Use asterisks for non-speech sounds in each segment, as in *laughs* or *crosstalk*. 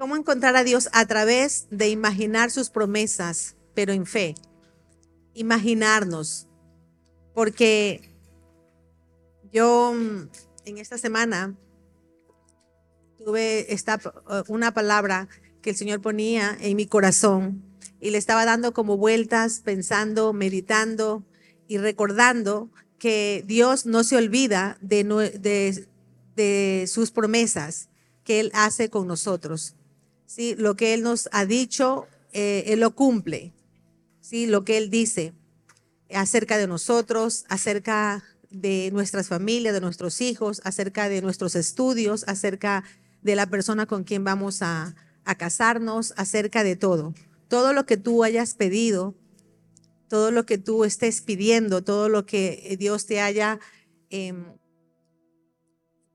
¿Cómo encontrar a Dios? A través de imaginar sus promesas, pero en fe. Imaginarnos. Porque yo mm, en esta semana tuve esta, uh, una palabra que el Señor ponía en mi corazón y le estaba dando como vueltas, pensando, meditando y recordando que Dios no se olvida de, de, de sus promesas que Él hace con nosotros. ¿Sí? Lo que Él nos ha dicho, eh, Él lo cumple. ¿sí? Lo que Él dice acerca de nosotros, acerca de nuestras familias, de nuestros hijos, acerca de nuestros estudios, acerca de la persona con quien vamos a, casarnos, acerca de todo. Todo lo que tú hayas pedido, todo lo que tú estés pidiendo, todo lo que Dios te haya, em,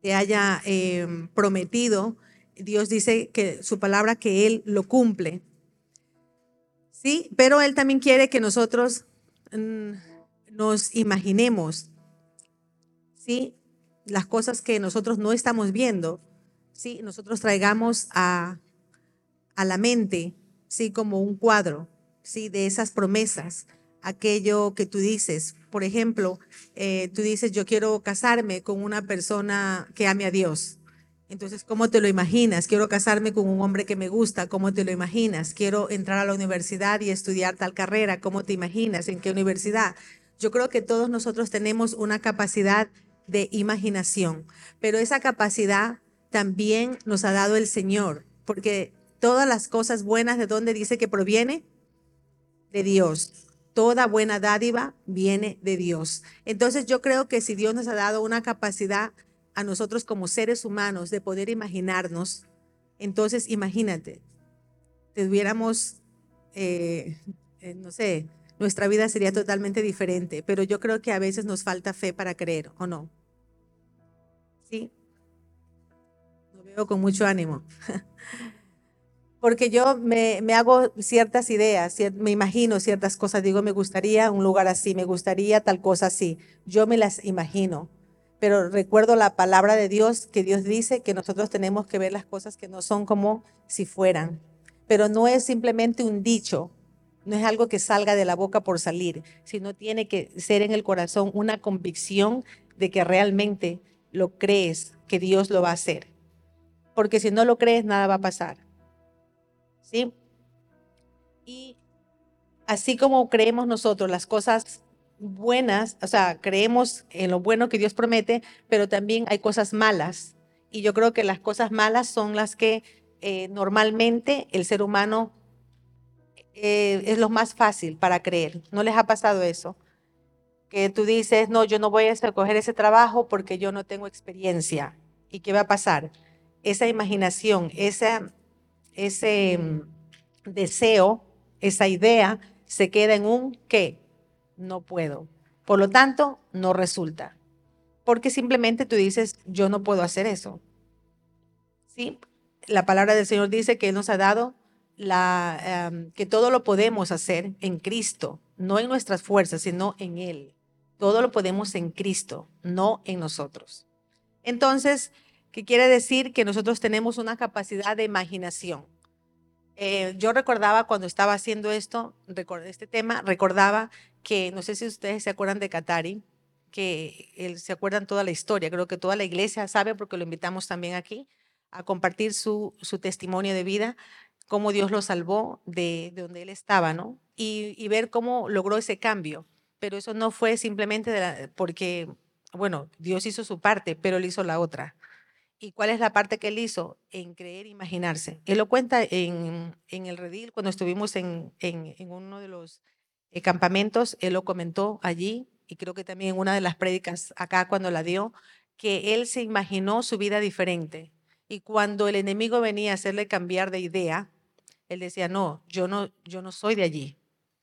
te haya em, prometido, Dios dice que su palabra que Él lo cumple. Sí, pero Él también quiere que nosotros mm, nos imaginemos, sí, las cosas que nosotros no estamos viendo, sí, nosotros traigamos a, a la mente, sí, como un cuadro, sí, de esas promesas, aquello que tú dices. Por ejemplo, eh, tú dices, yo quiero casarme con una persona que ame a Dios. Entonces, ¿cómo te lo imaginas? Quiero casarme con un hombre que me gusta, ¿cómo te lo imaginas? Quiero entrar a la universidad y estudiar tal carrera, ¿cómo te imaginas? ¿En qué universidad? Yo creo que todos nosotros tenemos una capacidad de imaginación, pero esa capacidad también nos ha dado el Señor, porque todas las cosas buenas, ¿de dónde dice que proviene? De Dios. Toda buena dádiva viene de Dios. Entonces yo creo que si Dios nos ha dado una capacidad a nosotros como seres humanos de poder imaginarnos, entonces imagínate, tuviéramos, eh, eh, no sé, nuestra vida sería totalmente diferente, pero yo creo que a veces nos falta fe para creer, ¿o no? ¿Sí? Lo veo con mucho ánimo. *laughs* Porque yo me, me, hago ciertas ideas, me imagino ciertas cosas, digo, me gustaría un lugar así, me gustaría tal cosa así, yo me las imagino pero recuerdo la palabra de Dios que Dios dice que nosotros tenemos que ver las cosas que no son como si fueran. Pero no es simplemente un dicho, no es algo que salga de la boca por salir, sino tiene que ser en el corazón una convicción de que realmente lo crees, que Dios lo va a hacer. Porque si no lo crees, nada va a pasar. ¿Sí? Y así como creemos nosotros las cosas buenas, o sea, creemos en lo bueno que Dios promete, pero también hay cosas malas. Y yo creo que las cosas malas son las que eh, normalmente el ser humano eh, es lo más fácil para creer. ¿No les ha pasado eso? Que tú dices, no, yo no voy a escoger ese trabajo porque yo no tengo experiencia. ¿Y qué va a pasar? Esa imaginación, esa, ese mm, deseo, esa idea se queda en un qué? No puedo. Por lo tanto, no resulta. Porque simplemente tú dices, yo no puedo hacer eso. ¿Sí? La palabra del Señor dice que nos ha dado la, em, que todo lo podemos hacer en Cristo, no en nuestras fuerzas, sino en Él. Todo lo podemos en Cristo, no en nosotros. Entonces, ¿qué quiere decir? Que nosotros tenemos una capacidad de imaginación. Eh, yo recordaba cuando estaba haciendo esto, este tema, recordaba que no sé si ustedes se acuerdan de Katari, que él, se acuerdan toda la historia, creo que toda la iglesia sabe porque lo invitamos también aquí a compartir su, su testimonio de vida, cómo Dios lo salvó de, de donde él estaba, ¿no? Y, y, ver cómo logró ese cambio. Pero eso no fue simplemente porque, bueno, Dios hizo su parte, pero él hizo la otra. ¿Y cuál es la parte que él hizo? En creer, imaginarse. Él lo cuenta en, en el redil cuando estuvimos en, en uno de los eh, campamentos, él lo comentó allí y creo que también en una de las prédicas acá cuando la dio, que él se imaginó su vida diferente. Y cuando el enemigo venía a hacerle cambiar de idea, él decía, no, yo no, yo no soy de allí.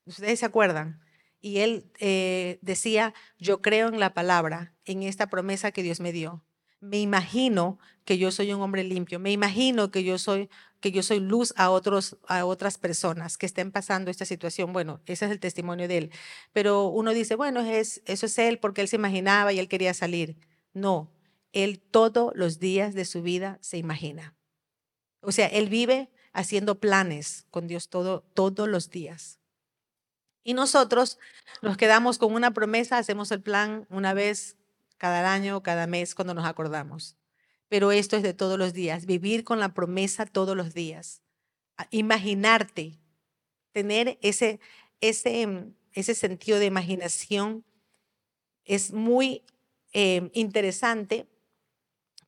¿Ustedes se acuerdan? Y él eh, decía, yo creo en la palabra, en esta promesa que Dios me dio. Me imagino que yo soy un hombre limpio. Me imagino que yo soy que yo soy luz a, otros, a otras personas que estén pasando esta situación. Bueno, ese es el testimonio de él. Pero uno dice, bueno, es, eso es él porque él se imaginaba y él quería salir. No, él todos los días de su vida se imagina. O sea, él vive haciendo planes con Dios todo, todos los días. Y nosotros nos quedamos con una promesa, hacemos el plan una vez cada año, cada mes, cuando nos acordamos. Pero esto es de todos los días, vivir con la promesa todos los días. Imaginarte, tener ese, ese, ese sentido de imaginación es muy eh, interesante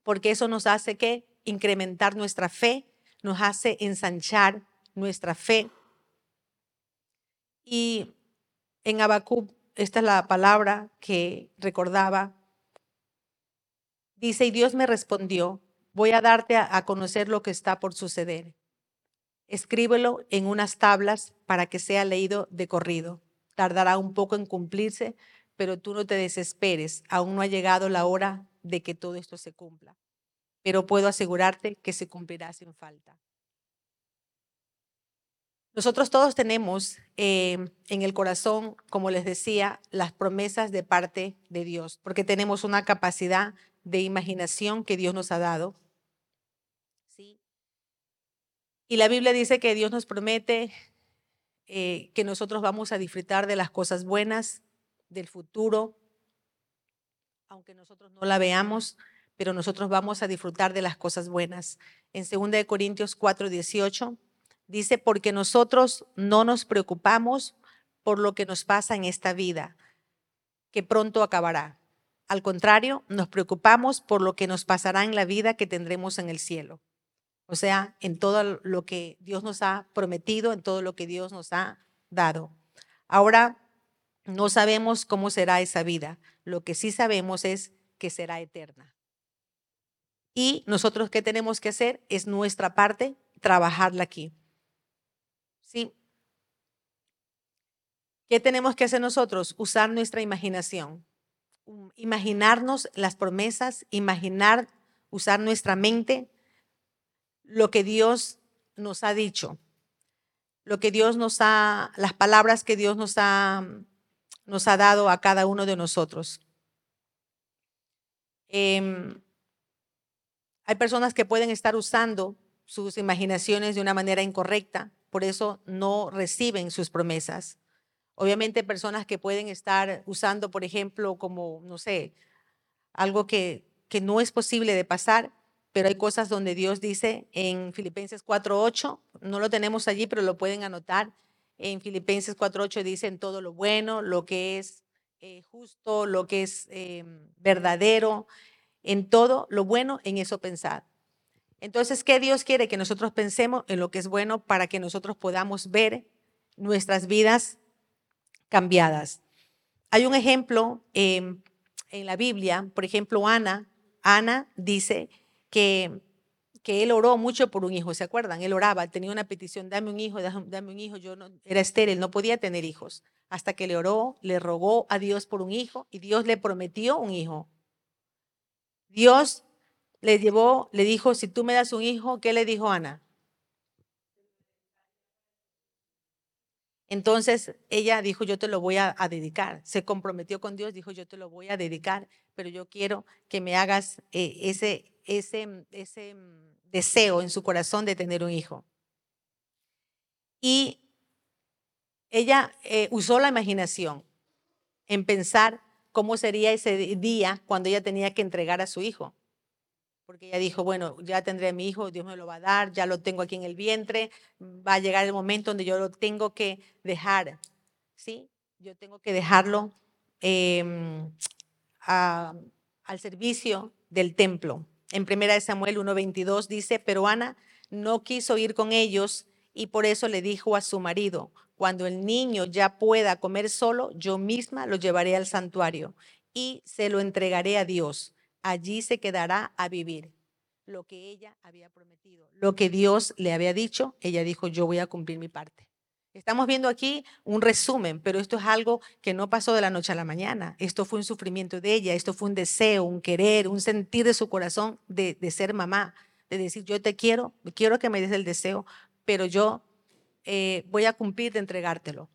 porque eso nos hace que incrementar nuestra fe, nos hace ensanchar nuestra fe. Y en Habacuc, esta es la palabra que recordaba, dice, y Dios me respondió, voy a darte a, conocer lo que está por suceder. Escríbelo en unas tablas para que sea leído de corrido. Tardará un poco en cumplirse, pero tú no te desesperes, aún no ha llegado la hora de que todo esto se cumpla. Pero puedo asegurarte que se cumplirá sin falta. Nosotros todos tenemos eh, en el corazón, como les decía, las promesas de parte de Dios, porque tenemos una capacidad de imaginación que Dios nos ha dado. ¿sí? Y la Biblia dice que Dios nos promete eh, que nosotros vamos a disfrutar de las cosas buenas, del futuro, aunque nosotros no la veamos, pero nosotros vamos a disfrutar de las cosas buenas. En 2 Corintios 4, 18 Dice, porque nosotros no nos preocupamos por lo que nos pasa en esta vida, que pronto acabará. Al contrario, nos preocupamos por lo que nos pasará en la vida que tendremos en el cielo. O sea, en todo lo que Dios nos ha prometido, en todo lo que Dios nos ha dado. Ahora, no sabemos cómo será esa vida. Lo que sí sabemos es que será eterna. Y nosotros qué tenemos que hacer es nuestra parte, trabajarla aquí. ¿Sí? ¿Qué tenemos que hacer nosotros? Usar nuestra imaginación. Imaginarnos las promesas, imaginar, usar nuestra mente, lo que Dios nos ha dicho, lo que Dios nos ha, las palabras que Dios nos ha, nos ha dado a cada uno de nosotros. Em, hay personas que pueden estar usando sus imaginaciones de una manera incorrecta por eso no reciben sus promesas. Obviamente personas que pueden estar usando, por ejemplo, como, no sé, algo que, que no es posible de pasar, pero hay cosas donde Dios dice en Filipenses 4.8, no lo tenemos allí, pero lo pueden anotar. En Filipenses 4.8 dice en todo lo bueno, lo que es eh, justo, lo que es eh, verdadero, en todo lo bueno, en eso pensar. Entonces, ¿qué Dios quiere? Que nosotros pensemos en lo que es bueno para que nosotros podamos ver nuestras vidas cambiadas. Hay un ejemplo em, en la Biblia, por ejemplo, Ana. Ana dice que, que él oró mucho por un hijo, ¿se acuerdan? Él oraba, tenía una petición, dame un hijo, dame un hijo. Yo no, era estéril, no podía tener hijos. Hasta que le oró, le rogó a Dios por un hijo y Dios le prometió un hijo. Dios le llevó, le dijo, si tú me das un hijo, ¿qué le dijo Ana? Entonces ella dijo, yo te lo voy a, dedicar. Se comprometió con Dios, dijo, yo te lo voy a dedicar, pero yo quiero que me hagas eh, ese, ese, ese deseo en su corazón de tener un hijo. Y ella eh, usó la imaginación en pensar cómo sería ese día cuando ella tenía que entregar a su hijo porque ella dijo, bueno, ya tendré a mi hijo, Dios me lo va a dar, ya lo tengo aquí en el vientre, va a llegar el momento donde yo lo tengo que dejar, ¿sí? Yo tengo que dejarlo em, al servicio del templo. En 1 Samuel 1.22 dice, pero Ana no quiso ir con ellos y por eso le dijo a su marido, cuando el niño ya pueda comer solo, yo misma lo llevaré al santuario y se lo entregaré a Dios allí se quedará a vivir lo que ella había prometido, lo que Dios le había dicho, ella dijo, yo voy a cumplir mi parte. Estamos viendo aquí un resumen, pero esto es algo que no pasó de la noche a la mañana. Esto fue un sufrimiento de ella, esto fue un deseo, un querer, un sentir de su corazón de, ser mamá, de decir, yo te quiero, quiero que me des el deseo, pero yo eh, voy a cumplir de entregártelo.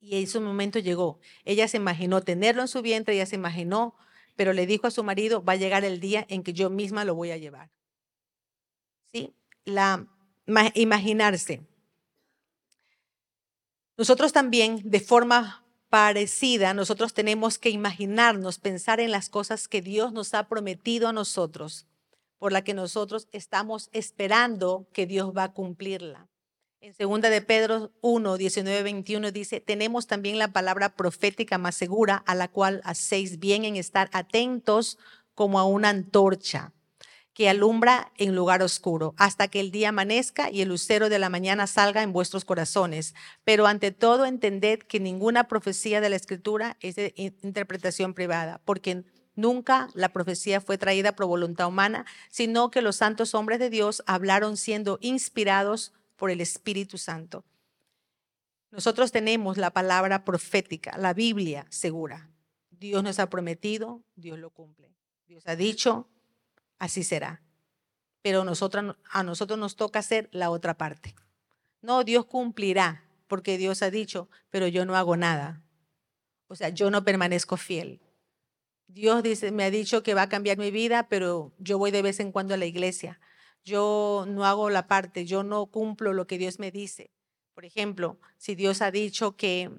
Y ese momento llegó. Ella se imaginó tenerlo en su vientre, ella se imaginó pero le dijo a su marido, va a llegar el día en que yo misma lo voy a llevar. ¿Sí? la imaginarse. Nosotros también, de forma parecida, nosotros tenemos que imaginarnos, pensar en las cosas que Dios nos ha prometido a nosotros, por la que nosotros estamos esperando que Dios va a cumplirla. En segunda de Pedro 1, 19, 21 dice, tenemos también la palabra profética más segura, a la cual hacéis bien en estar atentos como a una antorcha que alumbra en lugar oscuro, hasta que el día amanezca y el lucero de la mañana salga en vuestros corazones. Pero ante todo entended que ninguna profecía de la Escritura es de interpretación privada, porque nunca la profecía fue traída por voluntad humana, sino que los santos hombres de Dios hablaron siendo inspirados por el Espíritu Santo. Nosotros tenemos la palabra profética, la Biblia segura. Dios nos ha prometido, Dios lo cumple. Dios ha dicho, así será. Pero a nosotros nos toca hacer la otra parte. No, Dios cumplirá, porque Dios ha dicho, pero yo no hago nada. O sea, yo no permanezco fiel. Dios me ha dicho que va a cambiar mi vida, pero yo voy de vez en cuando a la iglesia. Yo no hago la parte, yo no cumplo lo que Dios me dice. Por ejemplo, si Dios ha dicho que,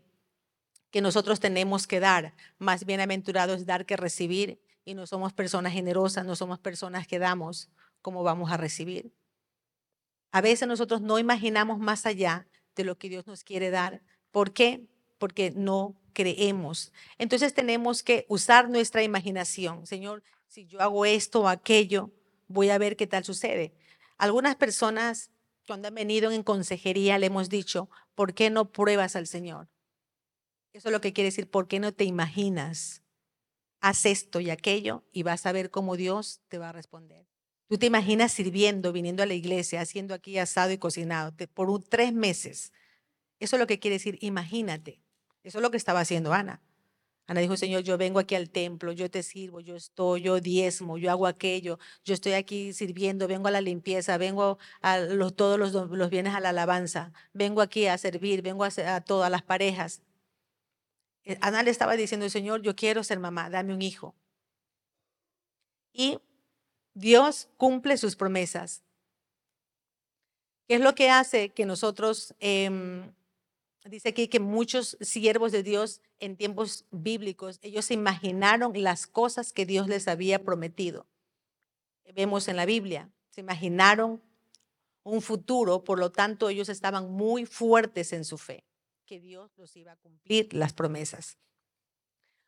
que nosotros tenemos que dar, más bienaventurado es dar que recibir, y no somos personas generosas, no somos personas que damos, como vamos a recibir? A veces nosotros no imaginamos más allá de lo que Dios nos quiere dar. ¿Por qué? Porque no creemos. Entonces tenemos que usar nuestra imaginación. Señor, si yo hago esto o aquello, voy a ver qué tal sucede. Algunas personas, cuando han venido en consejería, le hemos dicho, ¿por qué no pruebas al Señor? Eso es lo que quiere decir, ¿por qué no te imaginas? haz esto y aquello y vas a ver cómo Dios te va a responder. Tú te imaginas sirviendo, viniendo a la iglesia, haciendo aquí asado y cocinado por tres meses. Eso es lo que quiere decir, imagínate. Eso es lo que estaba haciendo Ana. Ana dijo, Señor, yo vengo aquí al templo, yo te sirvo, yo estoy, yo diezmo, yo hago aquello, yo estoy aquí sirviendo, vengo a la limpieza, vengo a los, todos los, bienes a la alabanza, vengo aquí a servir, vengo a, a todas las parejas. Eh, Ana le estaba diciendo, Señor, yo quiero ser mamá, dame un hijo. Y Dios cumple sus promesas. ¿Qué es lo que hace que nosotros, em, dice aquí que muchos siervos de Dios en tiempos bíblicos, ellos se imaginaron las cosas que Dios les había prometido. Vemos en la Biblia, se imaginaron un futuro, por lo tanto ellos estaban muy fuertes en su fe que Dios los iba a cumplir las promesas.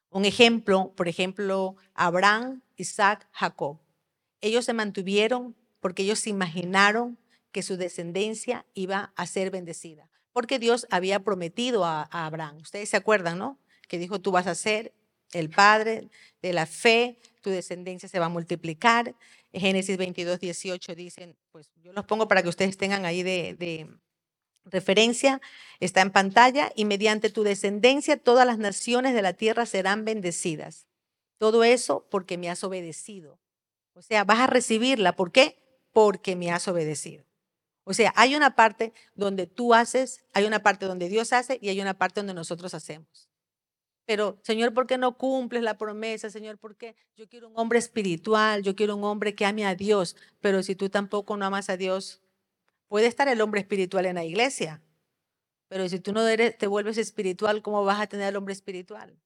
Un ejemplo, por ejemplo, Abraham, Isaac, Jacob. Ellos se mantuvieron porque ellos se imaginaron que su descendencia iba a ser bendecida, porque Dios había prometido a, Abraham. Ustedes se acuerdan, ¿no? Que dijo, tú vas a ser el padre de la fe, tu descendencia se va a multiplicar. Génesis 22, 18 dicen, pues yo los pongo para que ustedes tengan ahí de, referencia está en pantalla, y mediante tu descendencia todas las naciones de la tierra serán bendecidas. Todo eso porque me has obedecido. O sea, vas a recibirla. ¿Por qué? Porque me has obedecido. O sea, hay una parte donde tú haces, hay una parte donde Dios hace y hay una parte donde nosotros hacemos. Pero, Señor, ¿por qué no cumples la promesa? Señor, ¿por qué? Yo quiero un hombre espiritual, yo quiero un hombre que ame a Dios, pero si tú tampoco no amas a Dios, Puede estar el hombre espiritual en la iglesia, pero si tú no te vuelves espiritual, ¿cómo vas a tener al hombre espiritual?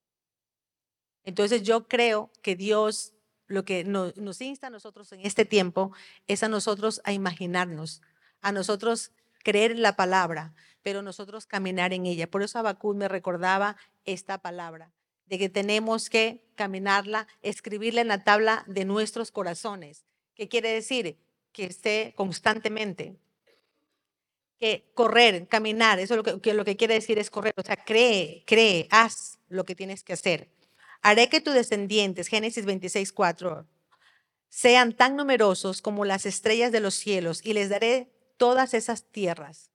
Entonces yo creo que Dios lo que nos, nos insta a nosotros en este tiempo es a nosotros a imaginarnos, a nosotros creer en la palabra, pero nosotros caminar en ella. Por eso Abacú me recordaba esta palabra, de que tenemos que caminarla, escribirla en la tabla de nuestros corazones. ¿Qué quiere decir? Que esté constantemente que correr, caminar, eso es lo que, lo que quiere decir es correr, o sea, cree, cree, haz lo que tienes que hacer. Haré que tus descendientes, Génesis 26, 4, sean tan numerosos como las estrellas de los cielos y les daré todas esas tierras.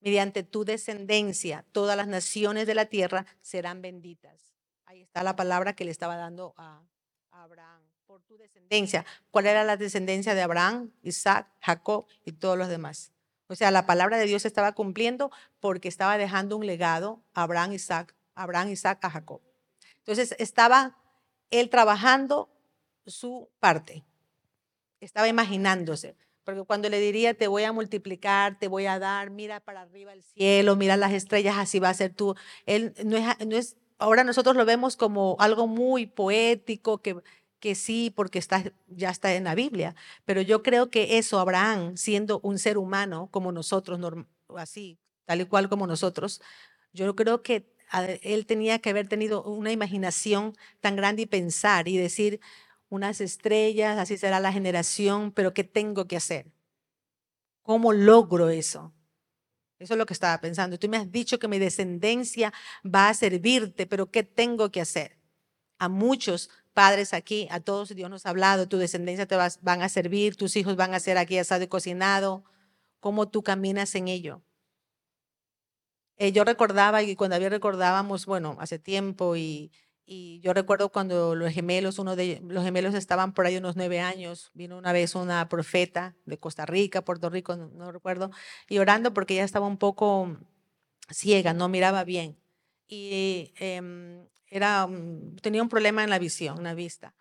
Mediante tu descendencia, todas las naciones de la tierra serán benditas. Ahí está la palabra que le estaba dando a, Abraham. Por tu descendencia. ¿Cuál era la descendencia de Abraham, Isaac, Jacob y todos los demás? O sea, la palabra de Dios estaba cumpliendo porque estaba dejando un legado a Abraham, Isaac, Abraham, Isaac, a Jacob. Entonces estaba él trabajando su parte. Estaba imaginándose. Porque cuando le diría, te voy a multiplicar, te voy a dar, mira para arriba el cielo, mira las estrellas, así va a ser tú. Él no es, no es ahora nosotros lo vemos como algo muy poético, que, que sí, porque está, ya está en la Biblia. Pero yo creo que eso, Abraham, siendo un ser humano como nosotros, así, tal y cual como nosotros, yo creo que él tenía que haber tenido una imaginación tan grande y pensar y decir, unas estrellas, así será la generación, pero ¿qué tengo que hacer? ¿Cómo logro eso? Eso es lo que estaba pensando. Tú me has dicho que mi descendencia va a servirte, pero ¿qué tengo que hacer? A muchos padres aquí, a todos Dios nos ha hablado, tu descendencia te van a servir, tus hijos van a ser aquí asado y cocinado. ¿Cómo tú caminas en ello? Eh, yo recordaba, y cuando había recordábamos, bueno, hace tiempo, y, y yo recuerdo cuando los gemelos, uno de los gemelos estaban por ahí unos nueve años, vino una vez una profeta de Costa Rica, Puerto Rico, no, recuerdo, y orando porque ella estaba un poco ciega, no miraba bien. Y em, era, tenía un problema en la visión, en la vista.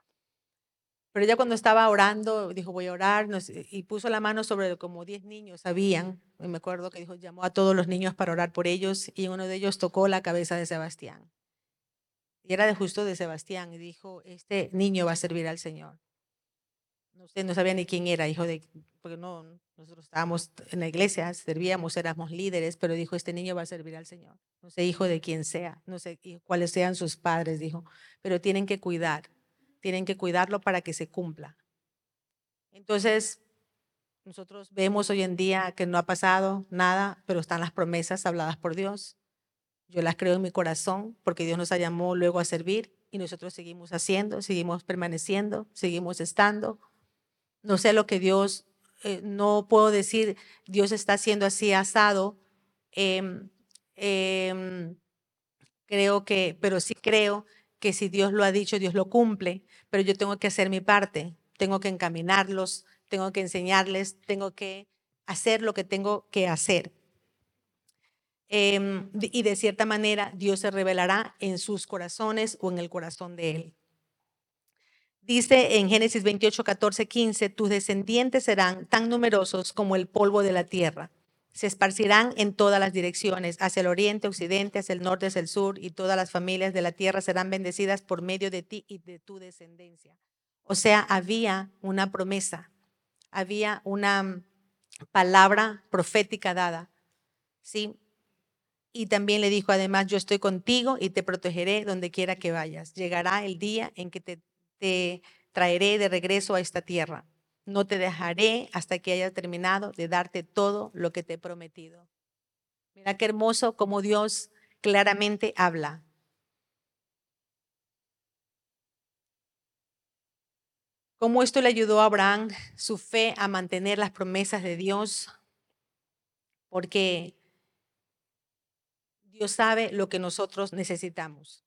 Pero ella cuando estaba orando, dijo, voy a orar, y puso la mano sobre como diez niños, habían, y me acuerdo que dijo, llamó a todos los niños para orar por ellos, y uno de ellos tocó la cabeza de Sebastián. Y era de justo de Sebastián, y dijo, este niño va a servir al Señor. No sé, no sabía ni quién era, hijo de, porque no, nosotros estábamos en la iglesia, servíamos, éramos líderes, pero dijo, este niño va a servir al Señor. No sé, hijo de quien sea, no sé cuáles sean sus padres, dijo, pero tienen que cuidar tienen que cuidarlo para que se cumpla. Entonces, nosotros vemos hoy en día que no ha pasado nada, pero están las promesas habladas por Dios. Yo las creo en mi corazón porque Dios nos llamó luego a servir y nosotros seguimos haciendo, seguimos permaneciendo, seguimos estando. No sé lo que Dios, eh, no puedo decir, Dios está haciendo así asado. Em, creo que, pero sí creo que si Dios lo ha dicho, Dios lo cumple, pero yo tengo que hacer mi parte, tengo que encaminarlos, tengo que enseñarles, tengo que hacer lo que tengo que hacer. Em, y de cierta manera Dios se revelará en sus corazones o en el corazón de Él. Dice en Génesis 28, 14, 15, tus descendientes serán tan numerosos como el polvo de la tierra se esparcirán en todas las direcciones, hacia el oriente, occidente, hacia el norte, hacia el sur, y todas las familias de la tierra serán bendecidas por medio de ti y de tu descendencia. O sea, había una promesa, había una palabra profética dada, ¿sí? Y también le dijo, además, yo estoy contigo y te protegeré donde quiera que vayas. Llegará el día en que te, traeré de regreso a esta tierra no te dejaré hasta que haya terminado de darte todo lo que te he prometido. Mira qué hermoso como Dios claramente habla. Cómo esto le ayudó a Abraham, su fe, a mantener las promesas de Dios, porque Dios sabe lo que nosotros necesitamos.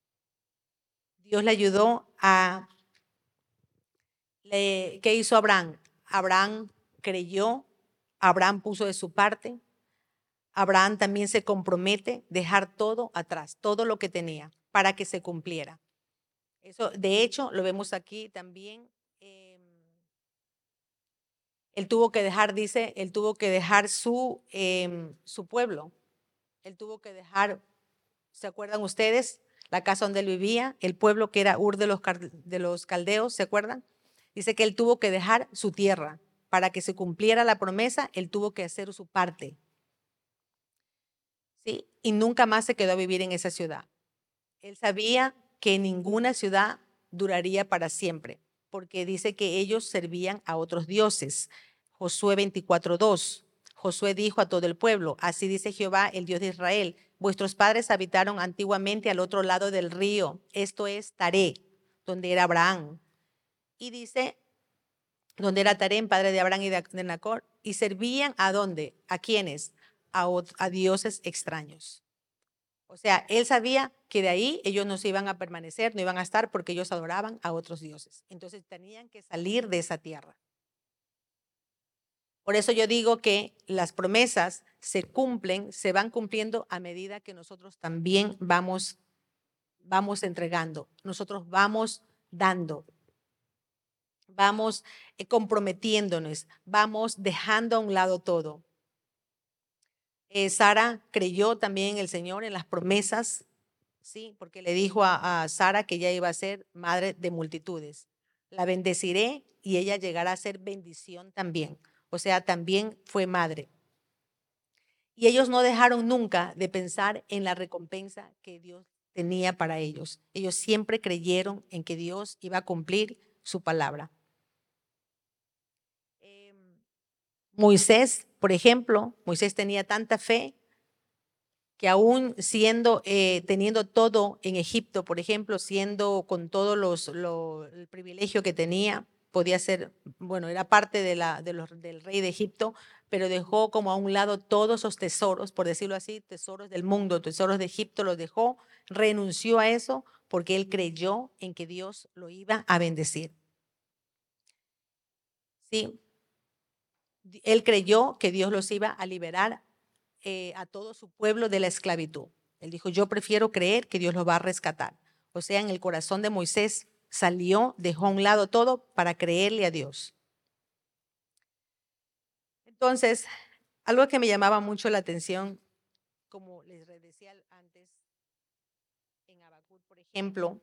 Dios le ayudó a... ¿Qué hizo Abraham? Abraham creyó, Abraham puso de su parte, Abraham también se compromete dejar todo atrás, todo lo que tenía, para que se cumpliera. Eso, de hecho, lo vemos aquí también. Em, él tuvo que dejar, dice, él tuvo que dejar su, em, su pueblo. Él tuvo que dejar, ¿se acuerdan ustedes? La casa donde él vivía, el pueblo que era Ur de los, de los caldeos, ¿se acuerdan? Dice que él tuvo que dejar su tierra. Para que se cumpliera la promesa, él tuvo que hacer su parte. ¿Sí? Y nunca más se quedó a vivir en esa ciudad. Él sabía que ninguna ciudad duraría para siempre, porque dice que ellos servían a otros dioses. Josué 24:2. Josué dijo a todo el pueblo, así dice Jehová, el Dios de Israel, vuestros padres habitaron antiguamente al otro lado del río, esto es Taré, donde era Abraham, y dice, donde era Tarén, padre de Abraham y de Nacor, y servían a dónde, a quiénes, a, a dioses extraños. O sea, él sabía que de ahí ellos no se iban a permanecer, no iban a estar porque ellos adoraban a otros dioses. Entonces tenían que salir de esa tierra. Por eso yo digo que las promesas se cumplen, se van cumpliendo a medida que nosotros también vamos, vamos entregando, nosotros vamos dando. vamos eh, comprometiéndonos, vamos dejando a un lado todo. Eh, Sara creyó también en el Señor, en las promesas, sí, porque le dijo a, a Sara que ella iba a ser madre de multitudes. La bendeciré y ella llegará a ser bendición también. O sea, también fue madre. Y ellos no dejaron nunca de pensar en la recompensa que Dios tenía para ellos. Ellos siempre creyeron en que Dios iba a cumplir su palabra. Em, Moisés, por ejemplo, Moisés tenía tanta fe que aún siendo, eh, teniendo todo en Egipto, por ejemplo, siendo con todo los, el privilegio que tenía, podía ser, bueno, era parte de la, de los, del rey de Egipto, pero dejó como a un lado todos esos tesoros, por decirlo así, tesoros del mundo, tesoros de Egipto, los dejó, renunció a eso porque él creyó en que Dios lo iba a bendecir. Sí, él creyó que Dios los iba a liberar eh, a todo su pueblo de la esclavitud. Él dijo, yo prefiero creer que Dios los va a rescatar. O sea, en el corazón de Moisés salió, dejó a un lado todo para creerle a Dios. Entonces, algo que me llamaba mucho la atención, como les decía antes, en Abacur, por ejemplo,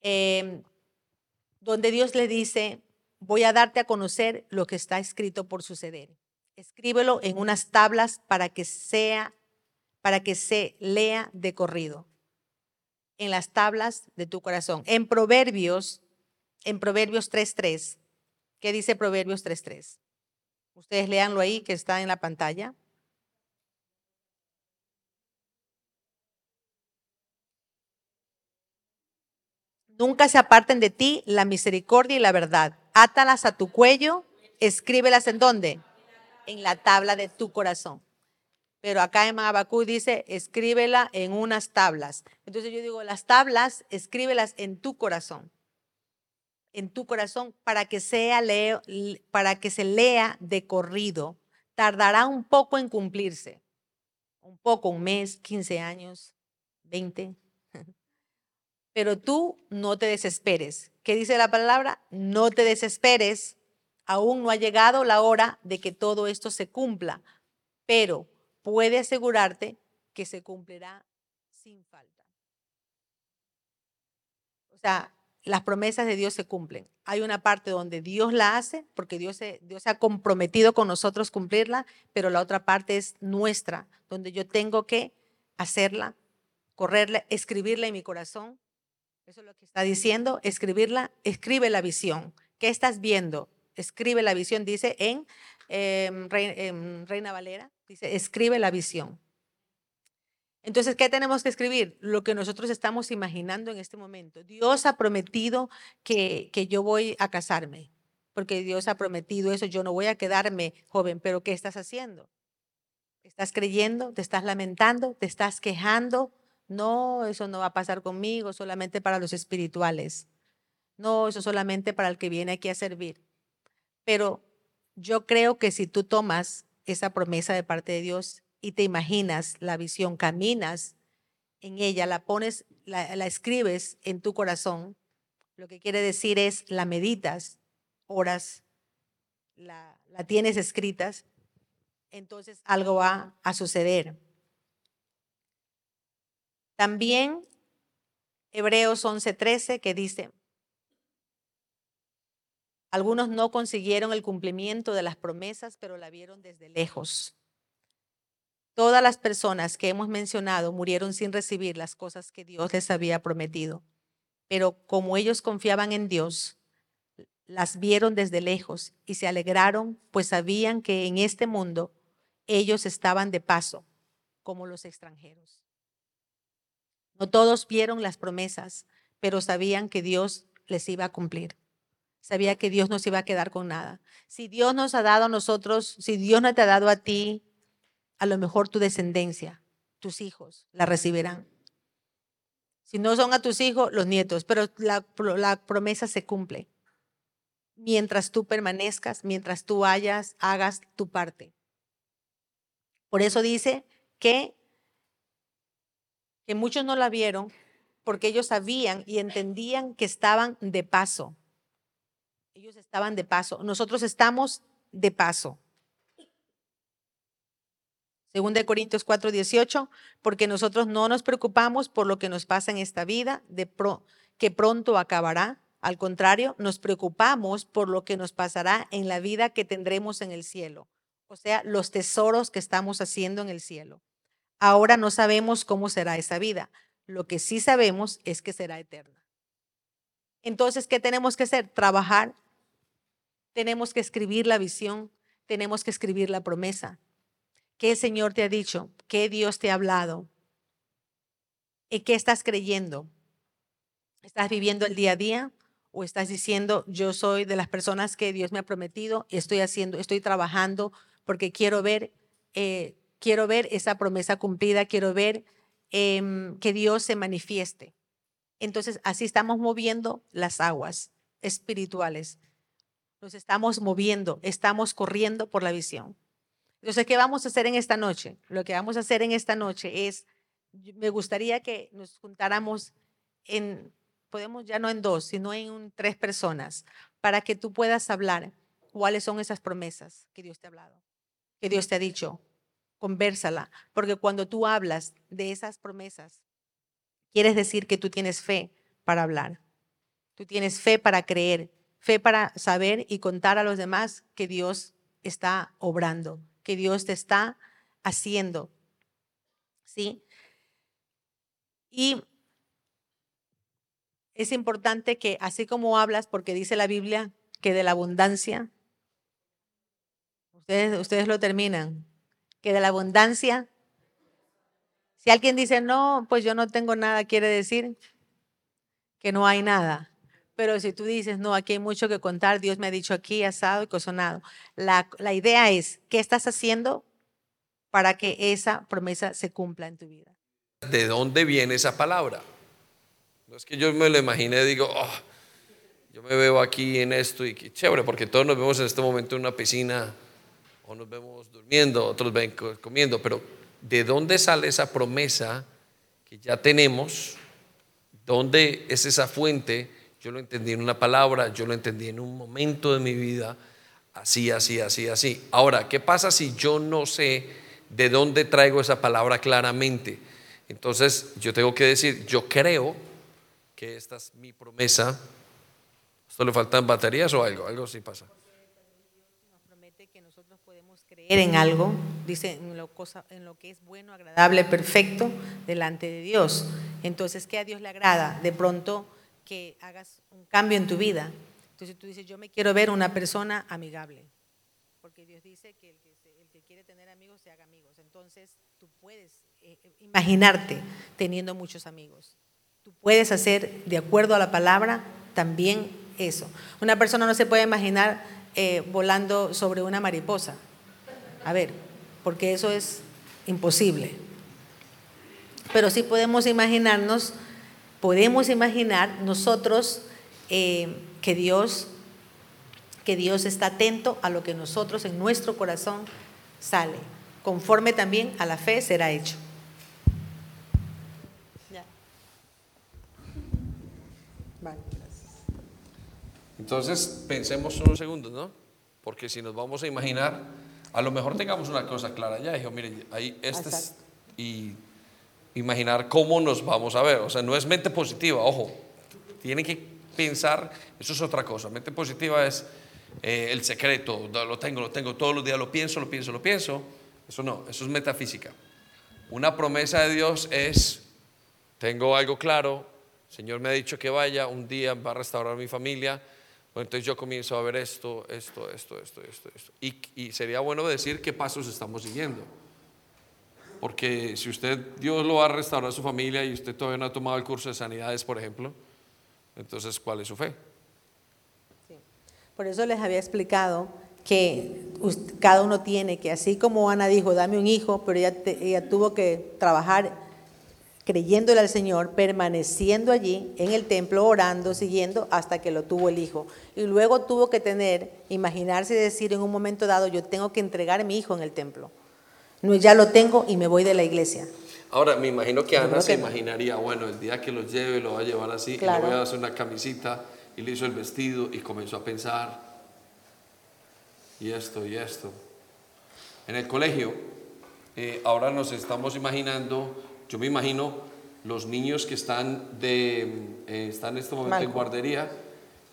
em, donde Dios le dice, voy a darte a conocer lo que está escrito por suceder. Escríbelo en unas tablas para que sea, para que se lea de corrido en las tablas de tu corazón. En Proverbios, en Proverbios 3.3, ¿qué dice Proverbios 3.3? Ustedes leanlo ahí que está en la pantalla. Nunca se aparten de ti la misericordia y la verdad. Átalas a tu cuello, escríbelas en dónde? En la tabla de tu corazón. Pero acá en Abacú dice, escríbela en unas tablas. Entonces yo digo, las tablas, escríbelas en tu corazón. En tu corazón para que, sea leo, para que se lea de corrido. Tardará un poco en cumplirse. Un poco, un mes, 15 años, 20. *laughs* Pero tú no te desesperes. ¿Qué dice la palabra? No te desesperes. Aún no ha llegado la hora de que todo esto se cumpla. Pero puede asegurarte que se cumplirá sin falta. O sea, las promesas de Dios se cumplen. Hay una parte donde Dios la hace, porque Dios se, Dios ha comprometido con nosotros cumplirla, pero la otra parte es nuestra, donde yo tengo que hacerla, correrla, escribirla en mi corazón. Eso es lo que está diciendo, escribirla, escribe la visión. ¿Qué estás viendo? Escribe la visión, dice en em, Reina Valera, dice, escribe la visión. Entonces, ¿qué tenemos que escribir? Lo que nosotros estamos imaginando en este momento. Dios ha prometido que, que yo voy a casarme, porque Dios ha prometido eso, yo no voy a quedarme joven, pero ¿qué estás haciendo? ¿Estás creyendo? ¿Te estás lamentando? ¿Te estás quejando? No, eso no va a pasar conmigo, solamente para los espirituales. No, eso solamente para el que viene aquí a servir. Pero yo creo que si tú tomas esa promesa de parte de Dios y te imaginas la visión, caminas en ella, la pones, la, escribes en tu corazón, lo que quiere decir es la meditas, horas, la, la tienes escritas, entonces algo va a suceder. También Hebreos 11:13 que dice, algunos no consiguieron el cumplimiento de las promesas, pero la vieron desde lejos. Todas las personas que hemos mencionado murieron sin recibir las cosas que Dios les había prometido. Pero como ellos confiaban en Dios, las vieron desde lejos y se alegraron, pues sabían que en este mundo ellos estaban de paso, como los extranjeros. No todos vieron las promesas, pero sabían que Dios les iba a cumplir sabía que Dios no se iba a quedar con nada. Si Dios nos ha dado a nosotros, si Dios no te ha dado a ti, a lo mejor tu descendencia, tus hijos, la recibirán. Si no son a tus hijos, los nietos, pero la, promesa se cumple. Mientras tú permanezcas, mientras tú hayas, hagas tu parte. Por eso dice que, que muchos no la vieron porque ellos sabían y entendían que estaban de paso Ellos estaban de paso. Nosotros estamos de paso. Según de Corintios 4, 18, porque nosotros no nos preocupamos por lo que nos pasa en esta vida, de que pronto acabará. Al contrario, nos preocupamos por lo que nos pasará en la vida que tendremos en el cielo, o sea, los tesoros que estamos haciendo en el cielo. Ahora no sabemos cómo será esa vida. Lo que sí sabemos es que será eterna. Entonces, ¿qué tenemos que hacer? Trabajar. Tenemos que escribir la visión, tenemos que escribir la promesa. ¿Qué el Señor te ha dicho? ¿Qué Dios te ha hablado? ¿Y qué estás creyendo? ¿Estás viviendo el día a día? ¿O estás diciendo, yo soy de las personas que Dios me ha prometido, estoy haciendo, estoy trabajando porque quiero ver, eh, quiero ver esa promesa cumplida, quiero ver em, que Dios se manifieste? Entonces, así estamos moviendo las aguas espirituales. Nos estamos moviendo, estamos corriendo por la visión. Entonces, ¿qué vamos a hacer en esta noche? Lo que vamos a hacer en esta noche es, me gustaría que nos juntáramos en, podemos ya no en dos, sino en tres personas, para que tú puedas hablar cuáles son esas promesas que Dios te ha hablado, que Dios te ha dicho. Convérsala, porque cuando tú hablas de esas promesas, quieres decir que tú tienes fe para hablar. Tú tienes fe para creer, fe para saber y contar a los demás que Dios está obrando, que Dios te está haciendo. ¿Sí? Y es importante que así como hablas, porque dice la Biblia que de la abundancia, ustedes, ustedes lo terminan, que de la abundancia si alguien dice, no, pues yo no tengo nada, quiere decir que no hay nada. Pero si tú dices, no, aquí hay mucho que contar, Dios me ha dicho aquí, asado y cosonado. La, la idea es, ¿qué estás haciendo para que esa promesa se cumpla en tu vida? ¿De dónde viene esa palabra? No es que yo me lo imagine y digo, oh, yo me veo aquí en esto y qué chévere, porque todos nos vemos en este momento en una piscina o nos vemos durmiendo, otros ven comiendo, pero ¿de dónde sale esa promesa que ya tenemos? ¿Dónde es esa fuente? Yo lo entendí en una palabra, yo lo entendí en un momento de mi vida, así, así, así, así. Ahora, ¿qué pasa si yo no sé de dónde traigo esa palabra claramente? Entonces, yo tengo que decir, yo creo que esta es mi promesa. ¿Esto le faltan baterías o algo? Algo así pasa creer en algo, dice en lo, cosa, en lo que es bueno, agradable, perfecto delante de Dios. Entonces, ¿qué a Dios le agrada? De pronto que hagas un cambio en tu vida. Entonces tú dices, yo me quiero ver una persona amigable, porque Dios dice que el que, quiere tener amigos se haga amigos. Entonces tú puedes eh, imaginarte teniendo muchos amigos. Tú puedes hacer, de acuerdo a la palabra, también eso. Una persona no se puede imaginar eh, volando sobre una mariposa. A ver, porque eso es imposible. Pero sí podemos imaginarnos, podemos imaginar nosotros eh, que Dios, que Dios está atento a lo que nosotros en nuestro corazón sale. Conforme también a la fe será hecho. Entonces, pensemos unos segundos, ¿no? Porque si nos vamos a imaginar a lo mejor tengamos una cosa clara ya. Dijo, mire, ahí este es, y imaginar cómo nos vamos a ver. O sea, no es mente positiva, ojo, tienen que pensar, eso es otra cosa. Mente positiva es eh, el secreto, lo tengo, lo tengo todos los días, lo pienso, lo pienso, lo pienso. Eso no, eso es metafísica. Una promesa de Dios es, tengo algo claro, Señor me ha dicho que vaya, un día va a restaurar mi familia, entonces yo comienzo a ver esto, esto, esto, esto, esto, esto. Y, sería bueno decir qué pasos estamos siguiendo. Porque si usted, Dios lo va a restaurar a su familia y usted todavía no ha tomado el curso de sanidades, por ejemplo, entonces, ¿cuál es su fe? Por eso les había explicado que cada uno tiene que, así como Ana dijo, dame un hijo, pero ella, ella tuvo que trabajar creyéndole al Señor, permaneciendo allí en el templo, orando, siguiendo, hasta que lo tuvo el hijo. Y luego tuvo que tener, imaginarse y decir en un momento dado, yo tengo que entregar mi hijo en el templo. No, ya lo tengo y me voy de la iglesia. Ahora, me imagino que Ana se imaginaría, bueno, el día que lo lleve, lo va a llevar así, le voy a hacer una camisita y le hizo el vestido y comenzó a pensar, y esto, y esto. En el colegio, eh, ahora nos estamos imaginando, yo me imagino los niños que están, de, eh, están en este momento en guardería,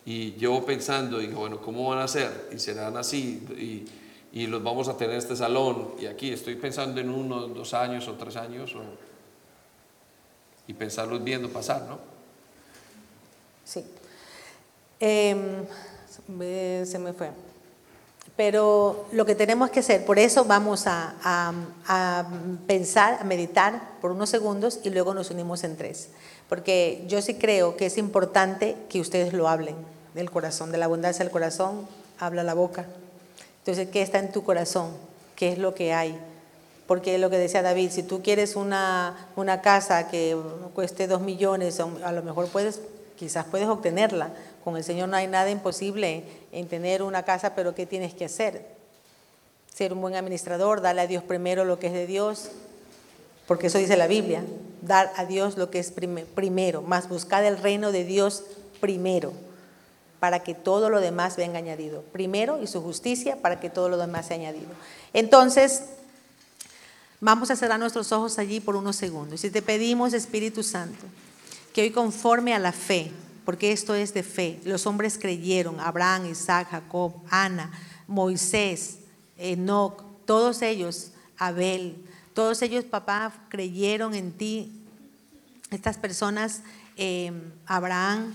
y yo pensando, digo, bueno, ¿cómo van a ser? Y serán así, y, y los vamos a tener en este salón, y aquí estoy pensando en uno, dos años o tres años, y pensarlos viendo pasar, ¿no? Sí. Em, se me fue. Pero lo que tenemos que hacer, por eso vamos a, a, pensar, a meditar por unos segundos y luego nos unimos en tres. Porque yo sí creo que es importante que ustedes lo hablen del corazón, de la abundancia del corazón, habla la boca. Entonces, ¿qué está en tu corazón? ¿Qué es lo que hay? Porque lo que decía David, si tú quieres una, una casa que cueste dos millones, a lo mejor puedes, quizás puedes obtenerla, con el Señor no hay nada imposible en tener una casa, pero ¿qué tienes que hacer? Ser un buen administrador, darle a Dios primero lo que es de Dios, porque eso dice la Biblia, dar a Dios lo que es primero, más buscar el reino de Dios primero, para que todo lo demás venga añadido. Primero y su justicia para que todo lo demás sea añadido. Entonces, vamos a cerrar nuestros ojos allí por unos segundos. Si te pedimos, Espíritu Santo, que hoy conforme a la fe, porque esto es de fe. Los hombres creyeron, Abraham, Isaac, Jacob, Ana, Moisés, Enoch, todos ellos, Abel, todos ellos, papá, creyeron en ti. Estas personas, eh, Abraham,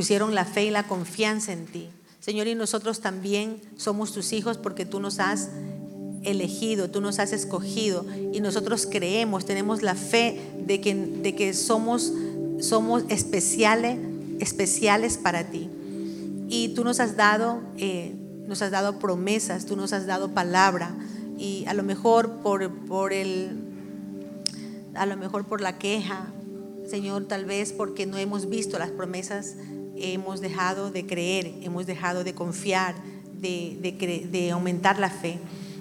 pusieron la fe y la confianza en ti. Señor, y nosotros también somos tus hijos porque tú nos has elegido, tú nos has escogido y nosotros creemos, tenemos la fe de que, de que somos, somos especiales especiales para ti. Y tú nos has dado, eh, nos has dado promesas, tú nos has dado palabra. Y a lo mejor por, por el, a lo mejor por la queja, Señor, tal vez porque no hemos visto las promesas, hemos dejado de creer, hemos dejado de confiar, de, de aumentar la fe.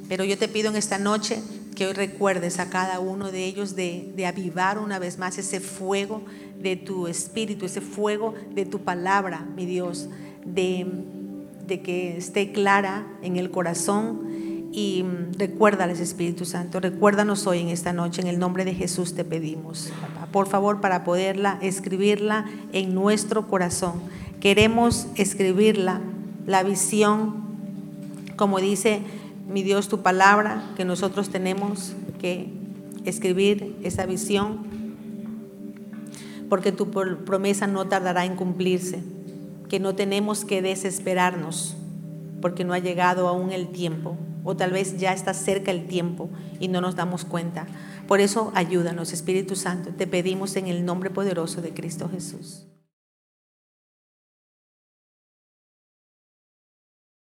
Pero yo te pido en esta noche que hoy recuerdes a cada uno de ellos de, de avivar una vez más ese fuego de tu espíritu, ese fuego de tu palabra, mi Dios, de, que esté clara en el corazón. Y recuérdales, Espíritu Santo, recuérdanos hoy en esta noche, en el nombre de Jesús te pedimos, por favor, para poderla escribirla en nuestro corazón. Queremos escribirla, la visión, como dice mi Dios tu palabra, que nosotros tenemos que escribir esa visión porque tu promesa no tardará en cumplirse, que no tenemos que desesperarnos, porque no ha llegado aún el tiempo, o tal vez ya está cerca el tiempo y no nos damos cuenta. Por eso ayúdanos, Espíritu Santo, te pedimos en el nombre poderoso de Cristo Jesús.